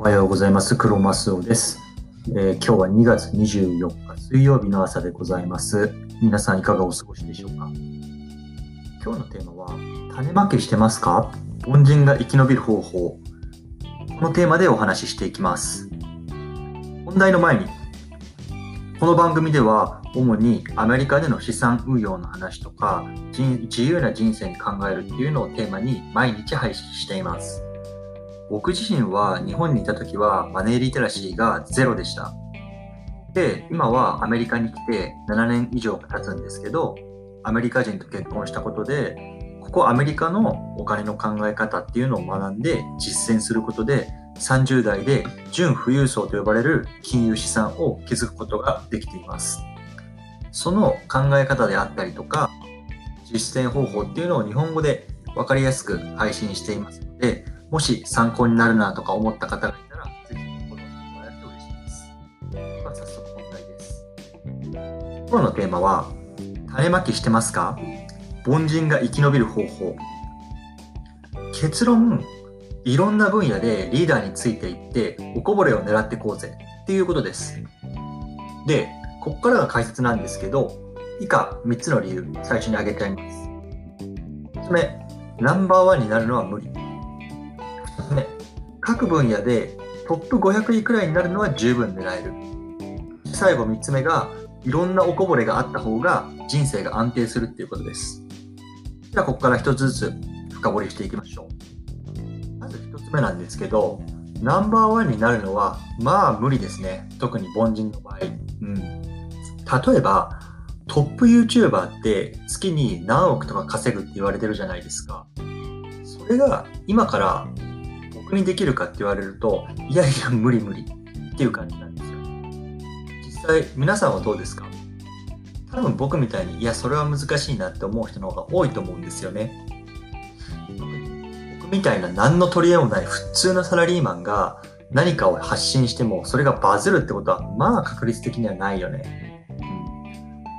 おはようございます。黒マスオです、えー、今日は2月24日水曜日の朝でございます。皆さんいかがお過ごしでしょうか？今日のテーマは、種まきしてますか？凡人が生き延びる方法。このテーマでお話ししていきます。本題の前に、この番組では主にアメリカでの資産運用の話とか自由な人生に考えるっていうのをテーマに毎日配信しています。僕自身は日本にいた時はマネーリテラシーがゼロでした。で、今はアメリカに来て7年以上経つんですけど、アメリカ人と結婚したことで、ここアメリカのお金の考え方っていうのを学んで実践することで、30代で純富裕層と呼ばれる金融資産を築くことができています。その考え方であったりとか、実践方法っていうのを日本語で分かりやすく配信していますので、もし参考になるなとか思った方がいたら、ぜひフォローしてもらえると嬉しいです。では早速本題です。今日のテーマは、種まきしてますか？凡人が生き延びる方法。結論、いろんな分野でリーダーについていって、おこぼれを狙っていこうぜっていうことです。で、ここからが解説なんですけど、以下3つの理由、最初に挙げてあります。1つ目、ナンバーワンになるのは無理。2つ目、各分野でトップ500位くらいになるのは十分狙える。最後3つ目が、いろんなおこぼれがあった方が人生が安定するっていうことです。では、ここから1つずつ深掘りしていきましょう。まず1つ目なんですけど、ナンバーワンになるのは、まあ無理ですね。特に凡人の場合。うん。例えば、トップ YouTuber って月に何億とか稼ぐって言われてるじゃないですか。それが今から僕にできるかって言われると、いやいや無理無理っていう感じなんですよ。実際皆さんはどうですか？多分僕みたいに、いやそれは難しいなって思う人の方が多いと思うんですよね。僕みたいな何の取り柄もない普通のサラリーマンが何かを発信してもそれがバズるってことはまあ確率的にはないよね。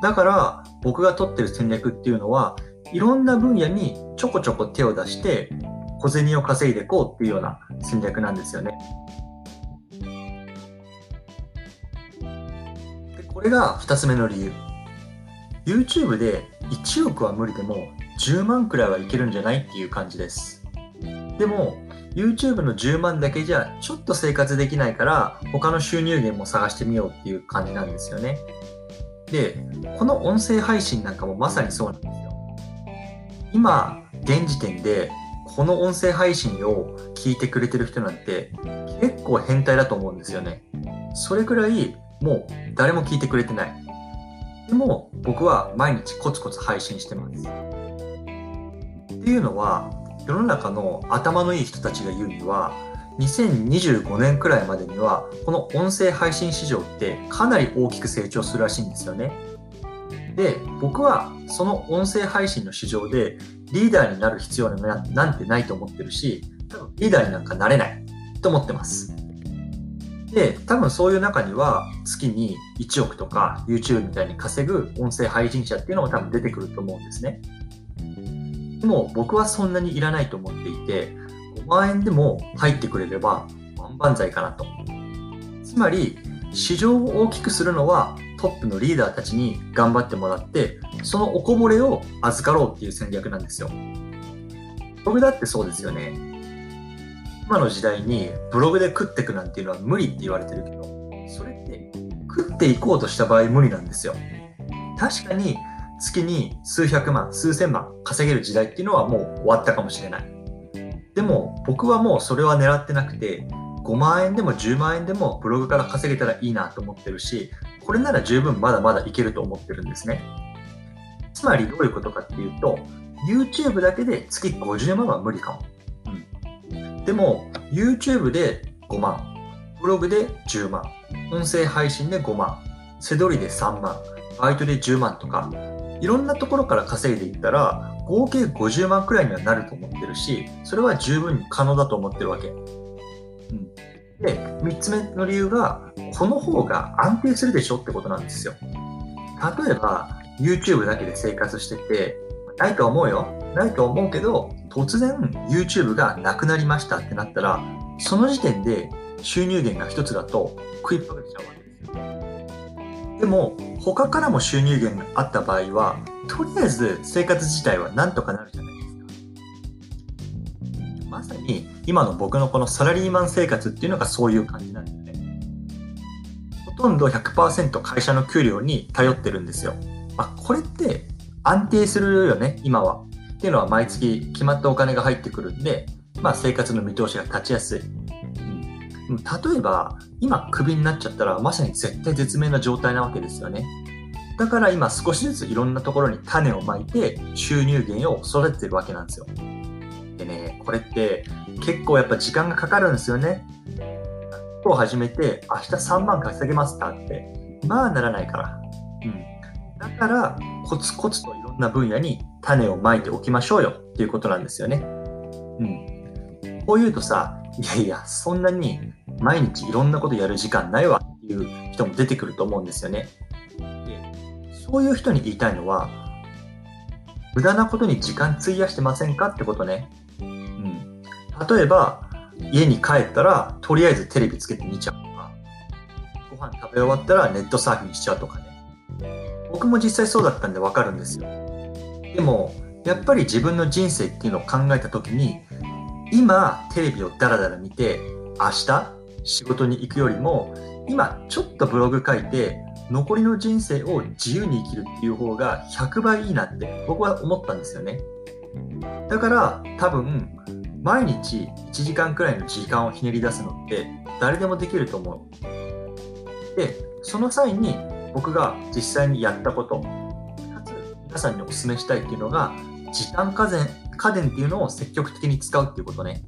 だから僕が取ってる戦略っていうのはいろんな分野にちょこちょこ手を出して小銭を稼いでいこうっていうような戦略なんですよね。でこれが2つ目の理由。YouTube で1億は無理でも10万くらいはいけるんじゃないっていう感じです。でも YouTube の10万だけじゃちょっと生活できないから他の収入源も探してみようっていう感じなんですよね。で、この音声配信なんかもまさにそうなんですよ。今、現時点で、この音声配信を聞いてくれてる人なんて結構変態だと思うんですよね。それくらいもう誰も聞いてくれてない。でも僕は毎日コツコツ配信してます。っていうのは世の中の頭のいい人たちが言うには2025年くらいまでにはこの音声配信市場ってかなり大きく成長するらしいんですよね。で僕はその音声配信の市場でリーダーになる必要なんてないと思ってるし多分リーダーになんかなれないと思ってます。で多分そういう中には月に1億とか YouTube みたいに稼ぐ音声配信者っていうのも多分出てくると思うんですね。でも僕はそんなにいらないと思っていて5万円でも入ってくれれば万々歳かなと。つまり、市場を大きくするのはトップのリーダーたちに頑張ってもらって、そのおこぼれを預かろうっていう戦略なんですよ。ブログだってそうですよね。今の時代にブログで食ってくなんていうのは無理って言われてるけど、それって食っていこうとした場合無理なんですよ。確かに月に数百万、数千万稼げる時代っていうのはもう終わったかもしれない。でも僕はもうそれは狙ってなくて5万円でも10万円でもブログから稼げたらいいなと思ってるしこれなら十分まだまだいけると思ってるんですね。つまりどういうことかっていうと YouTube だけで月50万は無理かも、うん、でも YouTube で5万ブログで10万音声配信で5万背取りで3万バイトで10万とかいろんなところから稼いでいったら合計50万くらいにはなると思ってるし、それは十分に可能だと思ってるわけ。うん、で、3つ目の理由が、この方が安定するでしょってことなんですよ。例えば、YouTube だけで生活してて、ないと思うよ。ないと思うけど、突然 YouTube がなくなりましたってなったら、その時点で収入源が一つだと食いっぱぐれちゃうわけですよ。でも他からも収入源があった場合はとりあえず生活自体はなんとかなるじゃないですか。まさに今の僕のこのサラリーマン生活っていうのがそういう感じなんです。ほとんど100%会社の給料に頼ってるんですよ。あ、これって安定するよね、今は。っていうのは毎月決まったお金が入ってくるんで、まあ生活の見通しが立ちやすい。例えば、今クビになっちゃったらまさに絶対絶命な状態なわけですよね。だから今少しずついろんなところに種をまいて収入源を育ててるわけなんですよ。でね、これって結構やっぱ時間がかかるんですよね。今日始めて明日3万稼げますかって、まあならないから。うん。だからコツコツといろんな分野に種をまいておきましょうよっていうことなんですよね。うん。こう言うとさ、いやいや、そんなに毎日いろんなことやる時間ないわっていう人も出てくると思うんですよね。でそういう人に言いたいのは、無駄なことに時間費やしてませんか？ってことね。うん。例えば、家に帰ったら、とりあえずテレビつけて見ちゃうとか、ご飯食べ終わったらネットサーフィンしちゃうとかね。僕も実際そうだったんでわかるんですよ。でも、やっぱり自分の人生っていうのを考えた時に、今テレビをダラダラ見て、明日仕事に行くよりも、今ちょっとブログ書いて、残りの人生を自由に生きるっていう方が100倍いいなって僕は思ったんですよね。だから多分毎日1時間くらいの時間をひねり出すのって誰でもできると思う。で、その際に僕が実際にやったこと、かつ皆さんにお勧めしたいっていうのが、時短家電家電っていうのを積極的に使うっていうことね。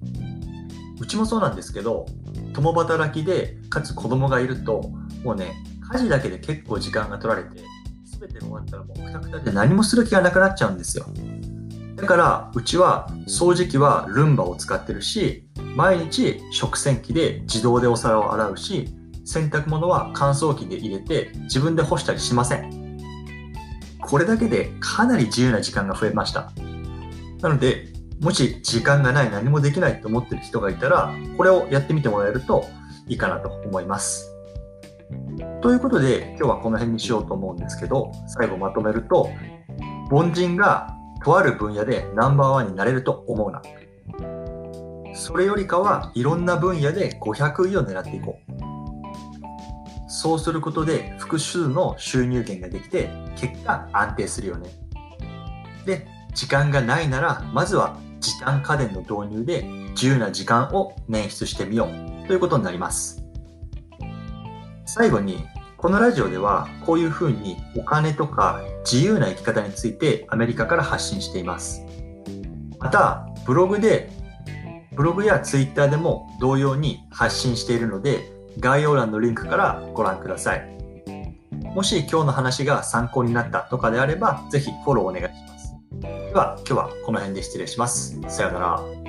うちもそうなんですけど、共働きで、かつ子供がいると、もうね、家事だけで結構時間が取られて、全て終わったらもうくたくたで何もする気がなくなっちゃうんですよ。だから、うちは掃除機はルンバを使ってるし、毎日食洗機で自動でお皿を洗うし、洗濯物は乾燥機で入れて自分で干したりしません。これだけでかなり自由な時間が増えました。なので、もし時間がない何もできないと思ってる人がいたら、これをやってみてもらえるといいかなと思います。ということで、今日はこの辺にしようと思うんですけど、最後まとめると、凡人がとある分野でナンバーワンになれると思うな。それよりかはいろんな分野で500位を狙っていこう。そうすることで複数の収入源ができて結果安定するよね。で、時間がないならまずは時短家電の導入で自由な時間を捻出してみようということになります。最後にこのラジオではこういうふうにお金とか自由な生き方についてアメリカから発信しています。またブログでブログやツイッターでも同様に発信しているので概要欄のリンクからご覧ください。もし今日の話が参考になったとかであれば、ぜひフォローお願いします。では、今日はこの辺で失礼します。さようなら。